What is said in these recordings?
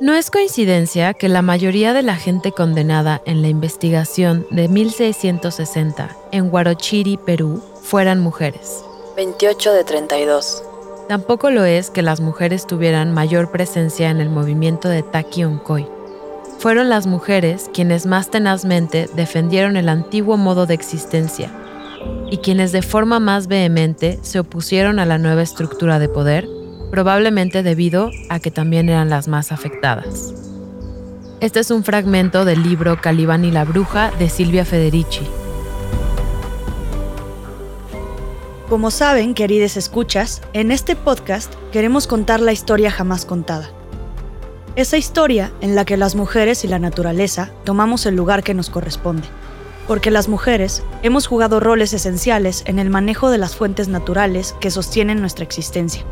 No es coincidencia que la mayoría de la gente condenada en la investigación de 1660 en Huarochiri, Perú, fueran mujeres. 28 de 32. Tampoco lo es que las mujeres tuvieran mayor presencia en el movimiento de Taki Onkoy. Fueron las mujeres quienes más tenazmente defendieron el antiguo modo de existencia y quienes de forma más vehemente se opusieron a la nueva estructura de poder probablemente debido a que también eran las más afectadas. Este es un fragmento del libro Calibán y la Bruja de Silvia Federici. Como saben, queridos escuchas, en este podcast queremos contar la historia jamás contada. Esa historia en la que las mujeres y la naturaleza tomamos el lugar que nos corresponde. Porque las mujeres hemos jugado roles esenciales en el manejo de las fuentes naturales que sostienen nuestra existencia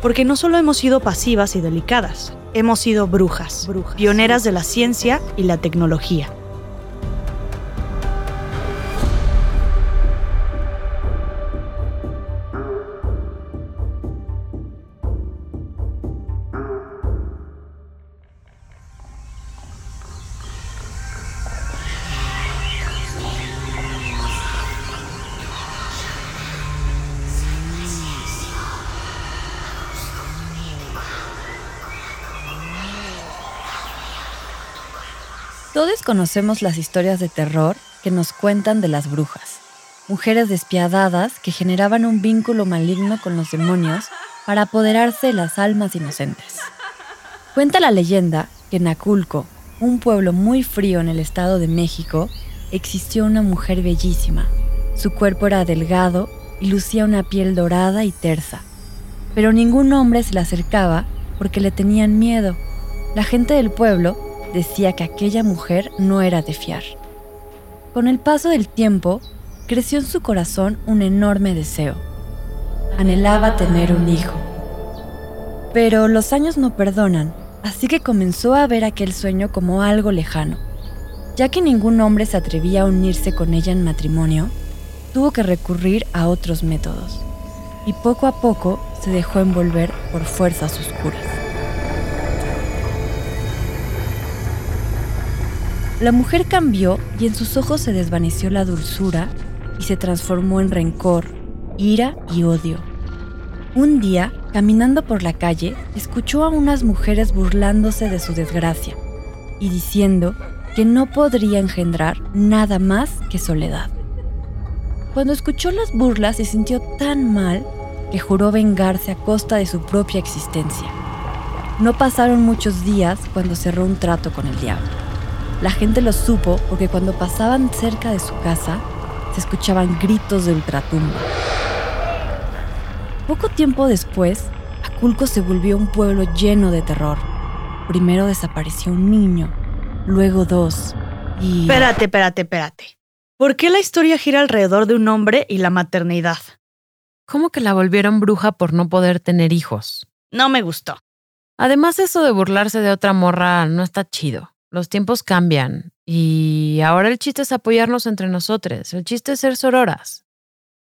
porque no solo hemos sido pasivas y delicadas, hemos sido brujas, pioneras de la ciencia y la tecnología. Todos conocemos las historias de terror que nos cuentan de las brujas, mujeres despiadadas que generaban un vínculo maligno con los demonios para apoderarse de las almas inocentes. Cuenta la leyenda que en Aculco, un pueblo muy frío en el estado de México, existió una mujer bellísima. Su cuerpo era delgado y lucía una piel dorada y tersa. Pero ningún hombre se le acercaba porque le tenían miedo. La gente del pueblo decía que aquella mujer no era de fiar. Con el paso del tiempo, creció en su corazón un enorme deseo. Anhelaba tener un hijo. Pero los años no perdonan, así que comenzó a ver aquel sueño como algo lejano. Ya que ningún hombre se atrevía a unirse con ella en matrimonio, tuvo que recurrir a otros métodos. Y poco a poco se dejó envolver por fuerzas oscuras. La mujer cambió y en sus ojos se desvaneció la dulzura y se transformó en rencor, ira y odio. Un día, caminando por la calle, escuchó a unas mujeres burlándose de su desgracia y diciendo que no podría engendrar nada más que soledad. Cuando escuchó las burlas se sintió tan mal que juró vengarse a costa de su propia existencia. No pasaron muchos días cuando cerró un trato con el diablo. La gente lo supo porque cuando pasaban cerca de su casa se escuchaban gritos de ultratumba. Poco tiempo después, Aculco se volvió un pueblo lleno de terror. Primero desapareció un niño, luego dos, y... Espérate, espérate, espérate. ¿Por qué la historia gira alrededor de un hombre y la maternidad? ¿Cómo que la volvieron bruja por no poder tener hijos? No me gustó. Además, eso de burlarse de otra morra no está chido. Los tiempos cambian y ahora el chiste es apoyarnos entre nosotros. El chiste es ser sororas.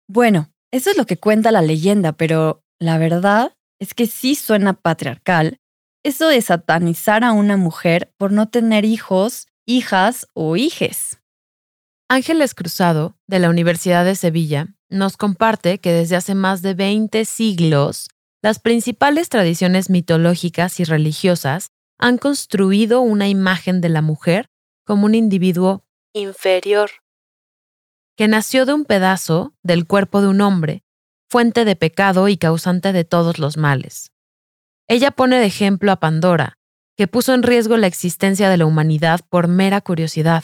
Bueno, eso es lo que cuenta la leyenda, pero la verdad es que sí suena patriarcal eso de satanizar a una mujer por no tener hijos, hijas o hijes. Ángeles Cruzado, de la Universidad de Sevilla, nos comparte que desde hace más de 20 siglos, las principales tradiciones mitológicas y religiosas han construido una imagen de la mujer como un individuo inferior, que nació de un pedazo del cuerpo de un hombre, fuente de pecado y causante de todos los males. Ella pone de ejemplo a Pandora, que puso en riesgo la existencia de la humanidad por mera curiosidad,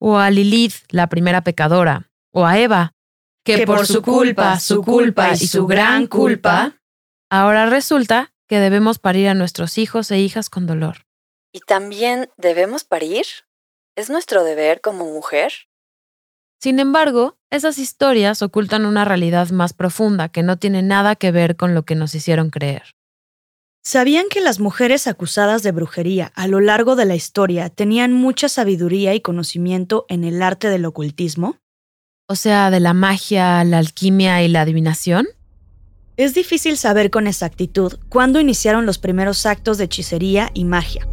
o a Lilith, la primera pecadora, o a Eva, que, por su culpa, su culpa y su gran culpa, ahora resulta que debemos parir a nuestros hijos e hijas con dolor. ¿Y también debemos parir? ¿Es nuestro deber como mujer? Sin embargo, esas historias ocultan una realidad más profunda que no tiene nada que ver con lo que nos hicieron creer. ¿Sabían que las mujeres acusadas de brujería a lo largo de la historia tenían mucha sabiduría y conocimiento en el arte del ocultismo? O sea, de la magia, la alquimia y la adivinación. Es difícil saber con exactitud cuándo iniciaron los primeros actos de hechicería y magia,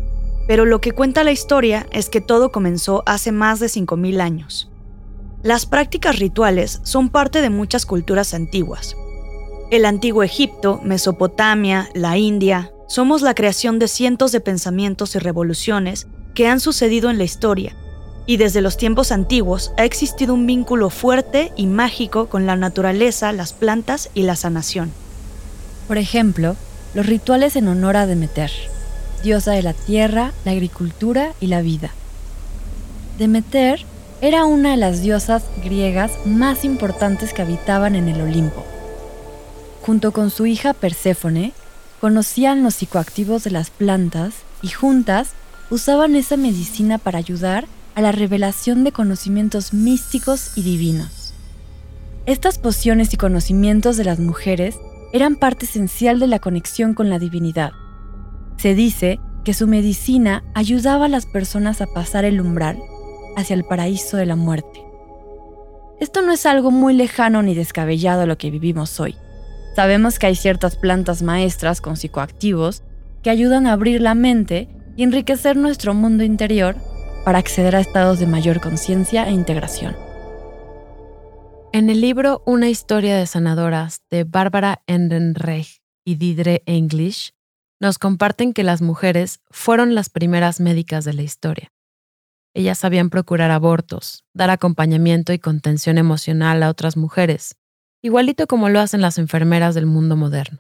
pero lo que cuenta la historia es que todo comenzó hace más de 5.000 años. Las prácticas rituales son parte de muchas culturas antiguas. El antiguo Egipto, Mesopotamia, la India, somos la creación de cientos de pensamientos y revoluciones que han sucedido en la historia, y desde los tiempos antiguos ha existido un vínculo fuerte y mágico con la naturaleza, las plantas y la sanación. Por ejemplo, los rituales en honor a Demeter, diosa de la tierra, la agricultura y la vida. Demeter era una de las diosas griegas más importantes que habitaban en el Olimpo. Junto con su hija Perséfone, conocían los psicoactivos de las plantas y juntas usaban esa medicina para ayudar a la revelación de conocimientos místicos y divinos. Estas pociones y conocimientos de las mujeres eran parte esencial de la conexión con la divinidad. Se dice que su medicina ayudaba a las personas a pasar el umbral hacia el paraíso de la muerte. Esto no es algo muy lejano ni descabellado a lo que vivimos hoy. Sabemos que hay ciertas plantas maestras con psicoactivos que ayudan a abrir la mente y enriquecer nuestro mundo interior para acceder a estados de mayor conciencia e integración. En el libro Una historia de sanadoras de Bárbara Endenreich y Didre English, nos comparten que las mujeres fueron las primeras médicas de la historia. Ellas sabían procurar abortos, dar acompañamiento y contención emocional a otras mujeres, igualito como lo hacen las enfermeras del mundo moderno.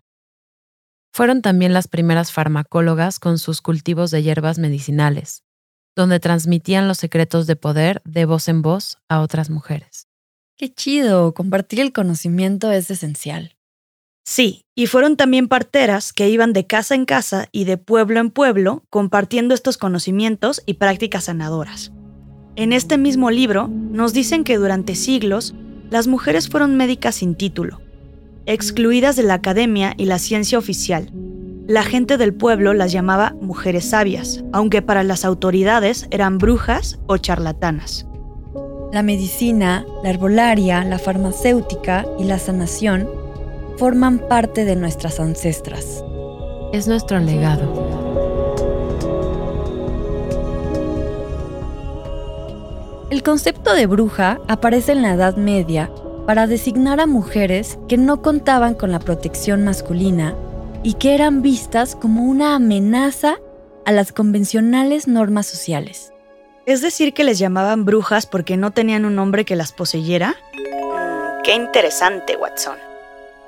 Fueron también las primeras farmacólogas con sus cultivos de hierbas medicinales, donde transmitían los secretos de poder de voz en voz a otras mujeres. Qué chido, compartir el conocimiento es esencial. Sí, y fueron también parteras que iban de casa en casa y de pueblo en pueblo compartiendo estos conocimientos y prácticas sanadoras. En este mismo libro nos dicen que durante siglos las mujeres fueron médicas sin título, excluidas de la academia y la ciencia oficial, la gente del pueblo las llamaba mujeres sabias, aunque para las autoridades eran brujas o charlatanas. La medicina, la herbolaria, la farmacéutica y la sanación forman parte de nuestras ancestras. Es nuestro legado. El concepto de bruja aparece en la Edad Media para designar a mujeres que no contaban con la protección masculina y que eran vistas como una amenaza a las convencionales normas sociales. ¿Es decir que les llamaban brujas porque no tenían un hombre que las poseyera? Qué interesante, Watson.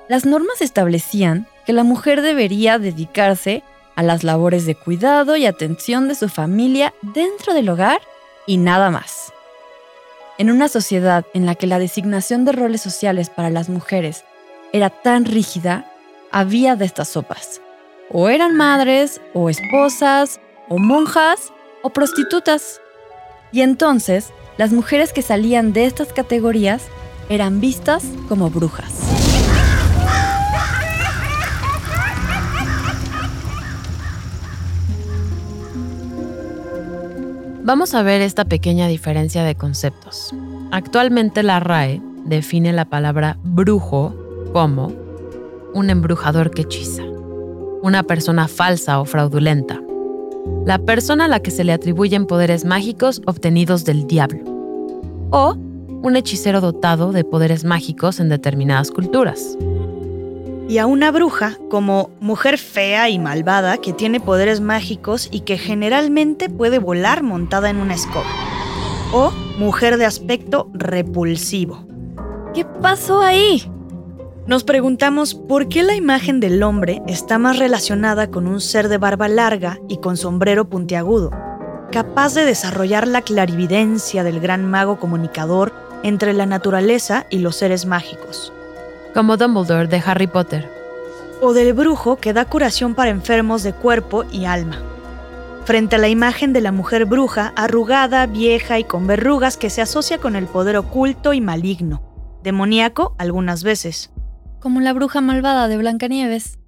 Las normas establecían que la mujer debería dedicarse a las labores de cuidado y atención de su familia dentro del hogar y nada más. En una sociedad en la que la designación de roles sociales para las mujeres era tan rígida, había de estas sopas. O eran madres, o esposas, o monjas, o prostitutas. Y entonces, las mujeres que salían de estas categorías eran vistas como brujas. Vamos a ver esta pequeña diferencia de conceptos. Actualmente la RAE define la palabra brujo como un embrujador que hechiza, una persona falsa o fraudulenta, la persona a la que se le atribuyen poderes mágicos obtenidos del diablo, o un hechicero dotado de poderes mágicos en determinadas culturas. Y a una bruja como mujer fea y malvada que tiene poderes mágicos y que generalmente puede volar montada en una escoba. O mujer de aspecto repulsivo. ¿Qué pasó ahí? Nos preguntamos por qué la imagen del hombre está más relacionada con un ser de barba larga y con sombrero puntiagudo, capaz de desarrollar la clarividencia del gran mago comunicador entre la naturaleza y los seres mágicos. Como Dumbledore de Harry Potter. O del brujo que da curación para enfermos de cuerpo y alma. Frente a la imagen de la mujer bruja, arrugada, vieja y con verrugas que se asocia con el poder oculto y maligno, demoníaco algunas veces como la bruja malvada de Blancanieves.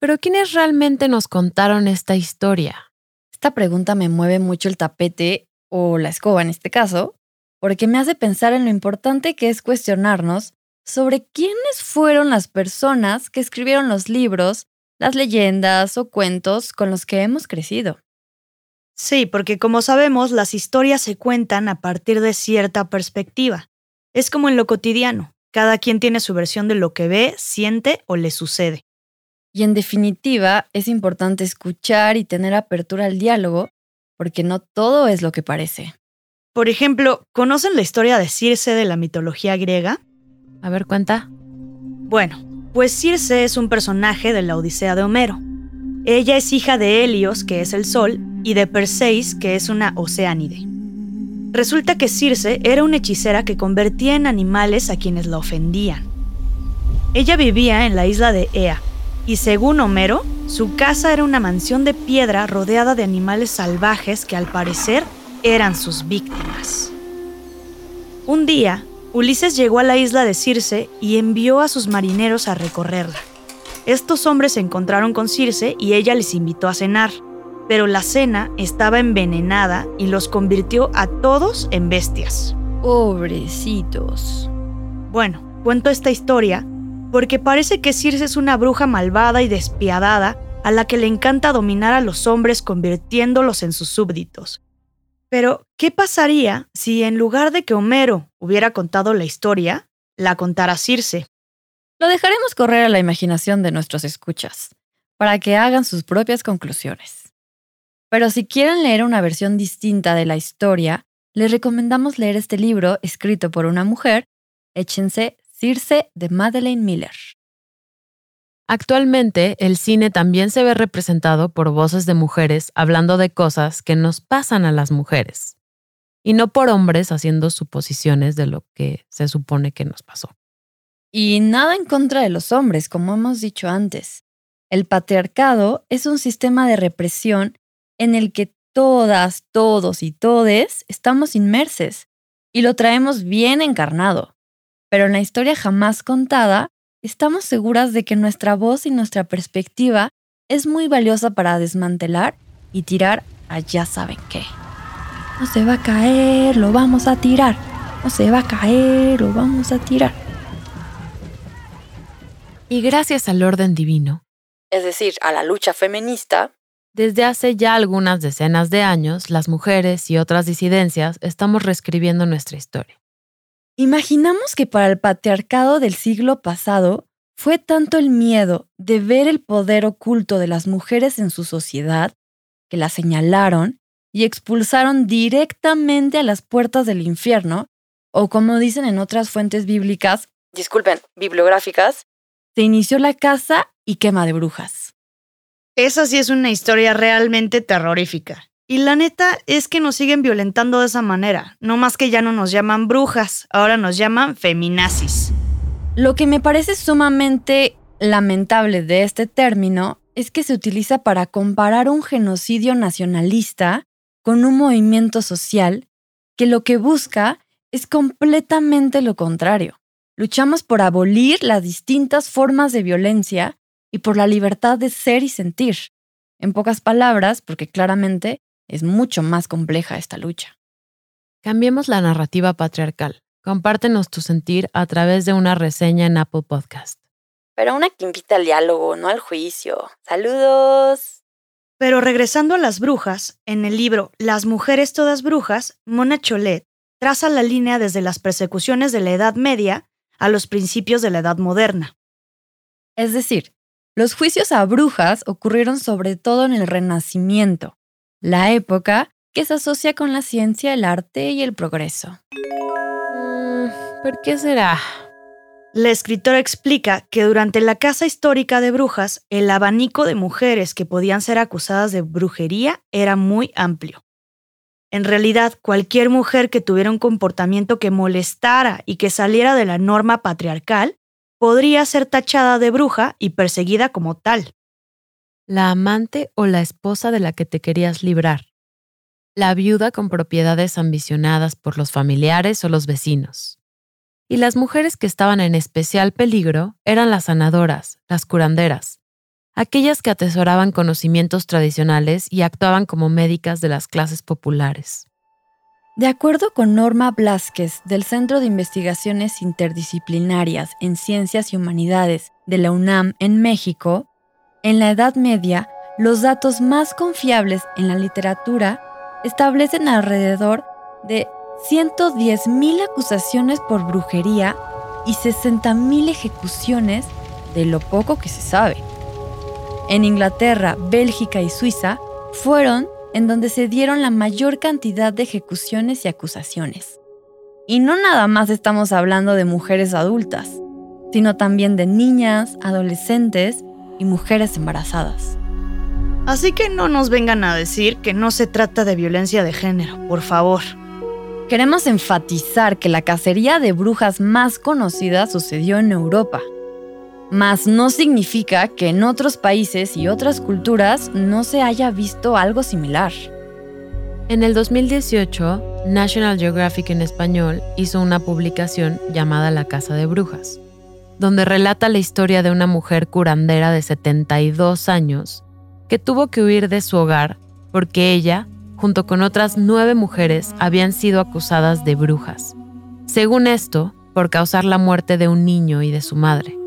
Pero ¿quiénes realmente nos contaron esta historia? Esta pregunta me mueve mucho el tapete, o la escoba en este caso, porque me hace pensar en lo importante que es cuestionarnos sobre quiénes fueron las personas que escribieron los libros, las leyendas o cuentos con los que hemos crecido. Sí, porque como sabemos, las historias se cuentan a partir de cierta perspectiva. Es como en lo cotidiano. Cada quien tiene su versión de lo que ve, siente o le sucede. Y en definitiva, es importante escuchar y tener apertura al diálogo, porque no todo es lo que parece. Por ejemplo, ¿conocen la historia de Circe de la mitología griega? A ver, cuenta. Bueno, pues Circe es un personaje de la Odisea de Homero. Ella es hija de Helios, que es el sol, y de Perseis, que es una oceánide. Resulta que Circe era una hechicera que convertía en animales a quienes la ofendían. Ella vivía en la isla de Ea, y según Homero, su casa era una mansión de piedra rodeada de animales salvajes que al parecer eran sus víctimas. Un día, Ulises llegó a la isla de Circe y envió a sus marineros a recorrerla. Estos hombres se encontraron con Circe y ella les invitó a cenar, pero la cena estaba envenenada y los convirtió a todos en bestias. Pobrecitos. Bueno, cuento esta historia porque parece que Circe es una bruja malvada y despiadada a la que le encanta dominar a los hombres convirtiéndolos en sus súbditos. Pero, ¿qué pasaría si en lugar de que Homero hubiera contado la historia, la contara Circe? Lo dejaremos correr a la imaginación de nuestros escuchas, para que hagan sus propias conclusiones. Pero si quieren leer una versión distinta de la historia, les recomendamos leer este libro escrito por una mujer, échense Circe de Madeleine Miller. Actualmente, el cine también se ve representado por voces de mujeres hablando de cosas que nos pasan a las mujeres, y no por hombres haciendo suposiciones de lo que se supone que nos pasó. Y nada en contra de los hombres, como hemos dicho antes. El patriarcado es un sistema de represión en el que todas, todos y todes estamos inmersos y lo traemos bien encarnado. Pero en la historia jamás contada, estamos seguras de que nuestra voz y nuestra perspectiva es muy valiosa para desmantelar y tirar a ya saben qué. No se va a caer, lo vamos a tirar. No se va a caer, lo vamos a tirar. Y gracias al orden divino, es decir, a la lucha feminista, desde hace ya algunas decenas de años, las mujeres y otras disidencias estamos reescribiendo nuestra historia. Imaginamos que para el patriarcado del siglo pasado fue tanto el miedo de ver el poder oculto de las mujeres en su sociedad que las señalaron y expulsaron directamente a las puertas del infierno, o como dicen en otras fuentes bíblicas, disculpen, bibliográficas, se inició la caza y quema de brujas. Esa sí es una historia realmente terrorífica. Y la neta es que nos siguen violentando de esa manera. No más que ya no nos llaman brujas, ahora nos llaman feminazis. Lo que me parece sumamente lamentable de este término es que se utiliza para comparar un genocidio nacionalista con un movimiento social que lo que busca es completamente lo contrario. Luchamos por abolir las distintas formas de violencia y por la libertad de ser y sentir. En pocas palabras, porque claramente es mucho más compleja esta lucha. Cambiemos la narrativa patriarcal. Compártenos tu sentir a través de una reseña en Apple Podcast. Pero una que invita al diálogo, no al juicio. Saludos. Pero regresando a las brujas, en el libro Las mujeres todas brujas, Mona Cholet traza la línea desde las persecuciones de la Edad Media a los principios de la Edad Moderna. Es decir, los juicios a brujas ocurrieron sobre todo en el Renacimiento, la época que se asocia con la ciencia, el arte y el progreso. Mm, ¿Por qué será? La escritora explica que durante la Casa Histórica de Brujas, el abanico de mujeres que podían ser acusadas de brujería era muy amplio. En realidad, cualquier mujer que tuviera un comportamiento que molestara y que saliera de la norma patriarcal podría ser tachada de bruja y perseguida como tal la amante o la esposa de la que te querías librar, la viuda con propiedades ambicionadas por los familiares o los vecinos. Y las mujeres que estaban en especial peligro eran las sanadoras, las curanderas, aquellas que atesoraban conocimientos tradicionales y actuaban como médicas de las clases populares. De acuerdo con Norma Blasquez del Centro de Investigaciones Interdisciplinarias en Ciencias y Humanidades de la UNAM en México, en la Edad Media, los datos más confiables en la literatura establecen alrededor de 110.000 acusaciones por brujería y 60.000 ejecuciones de lo poco que se sabe. En Inglaterra, Bélgica y Suiza fueron en donde se dieron la mayor cantidad de ejecuciones y acusaciones. Y no nada más estamos hablando de mujeres adultas, sino también de niñas, adolescentes y mujeres embarazadas. Así que no nos vengan a decir que no se trata de violencia de género, por favor. Queremos enfatizar que la cacería de brujas más conocida sucedió en Europa, mas no significa que en otros países y otras culturas no se haya visto algo similar. En el 2018, National Geographic en español hizo una publicación llamada La Casa de Brujas, donde relata la historia de una mujer curandera de 72 años que tuvo que huir de su hogar porque ella, junto con otras nueve mujeres, habían sido acusadas de brujas. Según esto, por causar la muerte de un niño y de su madre.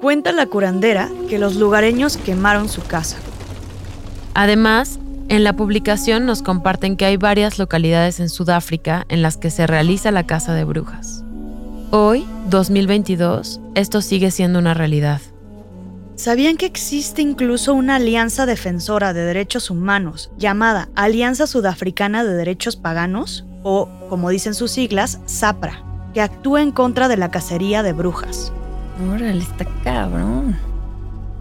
Cuenta la curandera que los lugareños quemaron su casa. Además, en la publicación nos comparten que hay varias localidades en Sudáfrica en las que se realiza la caza de brujas. Hoy, 2022, esto sigue siendo una realidad. ¿Sabían que existe incluso una alianza defensora de derechos humanos llamada Alianza Sudafricana de Derechos Paganos, o, como dicen sus siglas, SAPRA, que actúa en contra de la cacería de brujas? Está cabrón.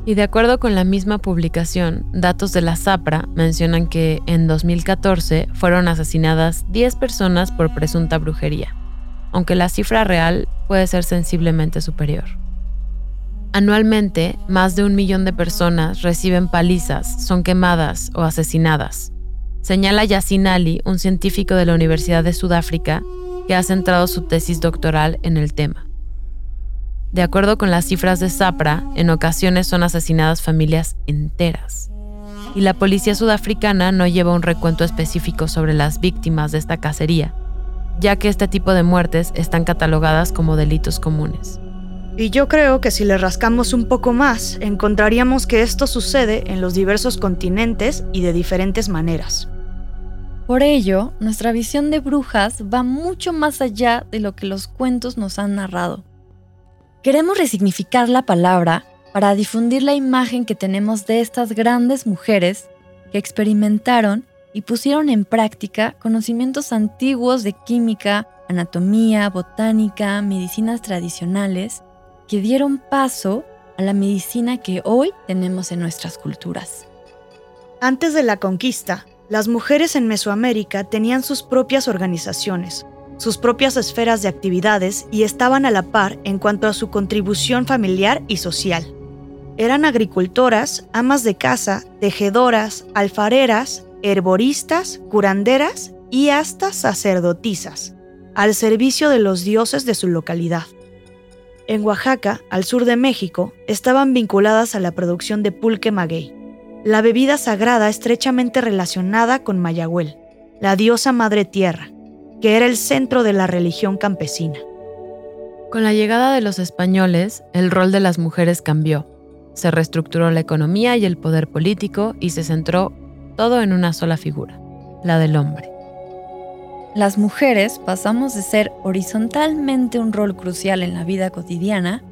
Y de acuerdo con la misma publicación, datos de la ZAPRA mencionan que en 2014 fueron asesinadas 10 personas por presunta brujería, aunque la cifra real puede ser sensiblemente superior. Anualmente, más de un millón de personas reciben palizas, son quemadas o asesinadas. Señala Yassin Ali, un científico de la Universidad de Sudáfrica, que ha centrado su tesis doctoral en el tema. De acuerdo con las cifras de Zapra, en ocasiones son asesinadas familias enteras. Y la policía sudafricana no lleva un recuento específico sobre las víctimas de esta cacería, ya que este tipo de muertes están catalogadas como delitos comunes. Y yo creo que si le rascamos un poco más, encontraríamos que esto sucede en los diversos continentes y de diferentes maneras. Por ello, nuestra visión de brujas va mucho más allá de lo que los cuentos nos han narrado. Queremos resignificar la palabra para difundir la imagen que tenemos de estas grandes mujeres que experimentaron y pusieron en práctica conocimientos antiguos de química, anatomía, botánica, medicinas tradicionales, que dieron paso a la medicina que hoy tenemos en nuestras culturas. Antes de la conquista, las mujeres en Mesoamérica tenían sus propias organizaciones, sus propias esferas de actividades y estaban a la par en cuanto a su contribución familiar y social. Eran agricultoras, amas de casa, tejedoras, alfareras, herboristas, curanderas y hasta sacerdotisas, al servicio de los dioses de su localidad. En Oaxaca, al sur de México, estaban vinculadas a la producción de pulque maguey, la bebida sagrada estrechamente relacionada con Mayagüel, la diosa madre tierra, que era el centro de la religión campesina. Con la llegada de los españoles, el rol de las mujeres cambió. Se reestructuró la economía y el poder político y se centró todo en una sola figura, la del hombre. Las mujeres pasamos de ser horizontalmente un rol crucial en la vida cotidiana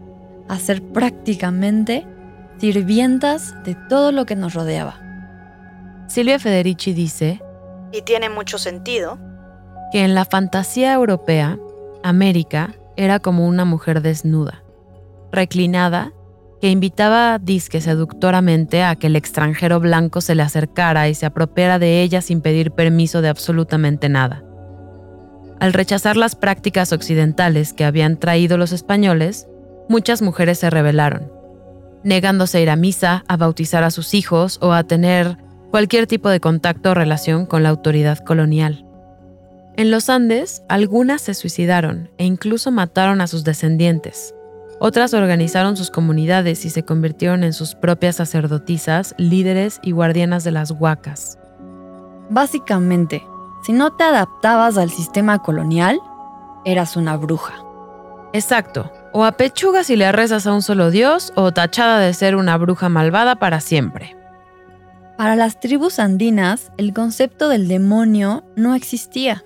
a ser prácticamente sirvientas de todo lo que nos rodeaba. Silvia Federici dice, y tiene mucho sentido, que en la fantasía europea, América era como una mujer desnuda, reclinada, que invitaba disque seductoramente a que el extranjero blanco se le acercara y se apropiara de ella sin pedir permiso de absolutamente nada. Al rechazar las prácticas occidentales que habían traído los españoles, muchas mujeres se rebelaron, negándose a ir a misa, a bautizar a sus hijos o a tener cualquier tipo de contacto o relación con la autoridad colonial. En los Andes, algunas se suicidaron e incluso mataron a sus descendientes. Otras organizaron sus comunidades y se convirtieron en sus propias sacerdotisas, líderes y guardianas de las huacas. Básicamente, Si no te adaptabas al sistema colonial, eras una bruja. Exacto. O apechugas y le rezas a un solo dios, o tachada de ser una bruja malvada para siempre. Para las tribus andinas, el concepto del demonio no existía,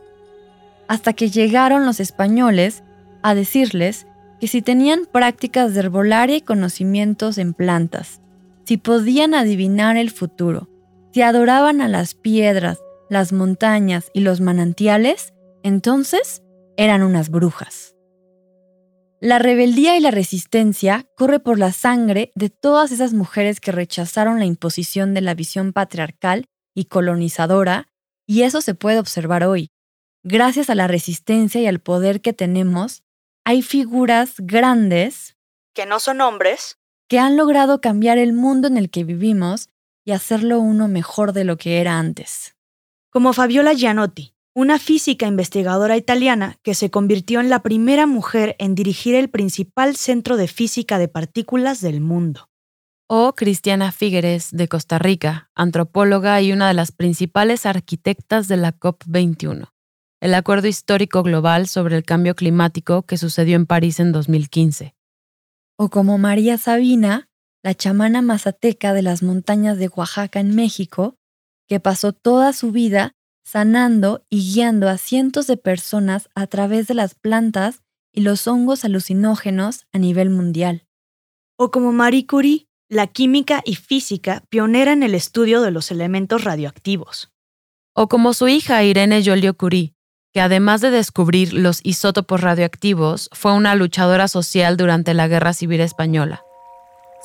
hasta que llegaron los españoles a decirles que si tenían prácticas de herbolaria y conocimientos en plantas, si podían adivinar el futuro, si adoraban a las piedras, las montañas y los manantiales, entonces eran unas brujas. La rebeldía y la resistencia corre por la sangre de todas esas mujeres que rechazaron la imposición de la visión patriarcal y colonizadora, y eso se puede observar hoy. Gracias a la resistencia y al poder que tenemos, hay figuras grandes, que no son hombres, que han logrado cambiar el mundo en el que vivimos y hacerlo uno mejor de lo que era antes. Como Fabiola Gianotti, una física investigadora italiana que se convirtió en la primera mujer en dirigir el principal centro de física de partículas del mundo. O Cristiana Figueres, de Costa Rica, antropóloga y una de las principales arquitectas de la COP21, el acuerdo histórico global sobre el cambio climático que sucedió en París en 2015. O como María Sabina, la chamana mazateca de las montañas de Oaxaca en México, que pasó toda su vida sanando y guiando a cientos de personas a través de las plantas y los hongos alucinógenos a nivel mundial. O como Marie Curie, la química y física pionera en el estudio de los elementos radioactivos. O como su hija Irene Joliot-Curie, que además de descubrir los isótopos radioactivos, fue una luchadora social durante la Guerra Civil Española.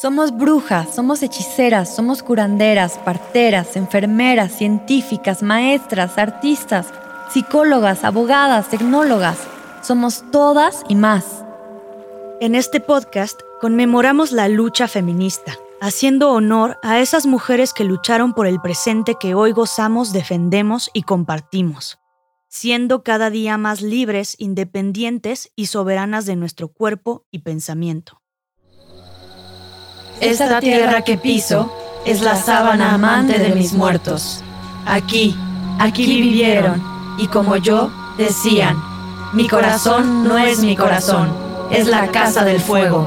Somos brujas, somos hechiceras, somos curanderas, parteras, enfermeras, científicas, maestras, artistas, psicólogas, abogadas, tecnólogas. Somos todas y más. En este podcast conmemoramos la lucha feminista, haciendo honor a esas mujeres que lucharon por el presente que hoy gozamos, defendemos y compartimos, siendo cada día más libres, independientes y soberanas de nuestro cuerpo y pensamiento. Esta tierra que piso es la sábana amante de mis muertos. Aquí, aquí vivieron, y como yo, decían, mi corazón no es mi corazón, es la casa del fuego.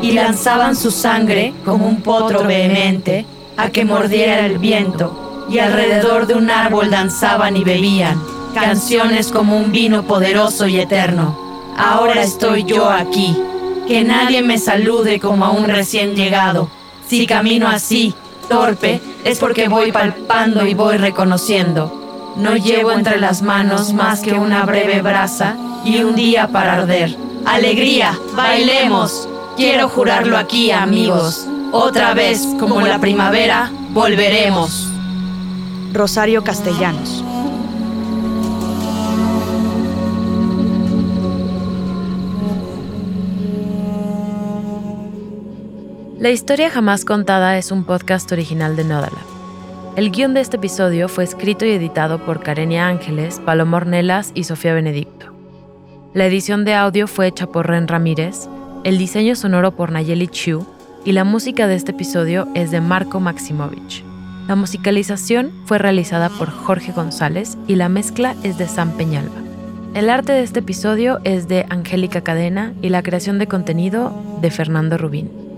Y lanzaban su sangre como un potro vehemente a que mordiera el viento, y alrededor de un árbol danzaban y bebían, canciones como un vino poderoso y eterno. Ahora estoy yo aquí que nadie me salude como a un recién llegado. Si camino así, torpe, es porque voy palpando y voy reconociendo. No llevo entre las manos más que una breve brasa y un día para arder. Alegría, bailemos. Quiero jurarlo aquí, amigos. Otra vez, como la primavera, volveremos. Rosario Castellanos. La historia jamás contada es un podcast original de Nodala. El guion de este episodio fue escrito y editado por Karenia Ángeles, Paloma Ornelas y Sofía Benedicto. La edición de audio fue hecha por Ren Ramírez, el diseño sonoro por Nayeli Chu y la música de este episodio es de Marco Maximovich. La musicalización fue realizada por Jorge González y la mezcla es de Sam Peñalba. El arte de este episodio es de Angélica Cadena y la creación de contenido de Fernando Rubín.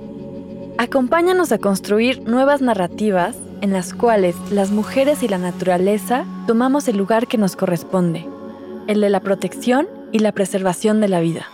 Acompáñanos a construir nuevas narrativas en las cuales las mujeres y la naturaleza tomamos el lugar que nos corresponde, el de la protección y la preservación de la vida.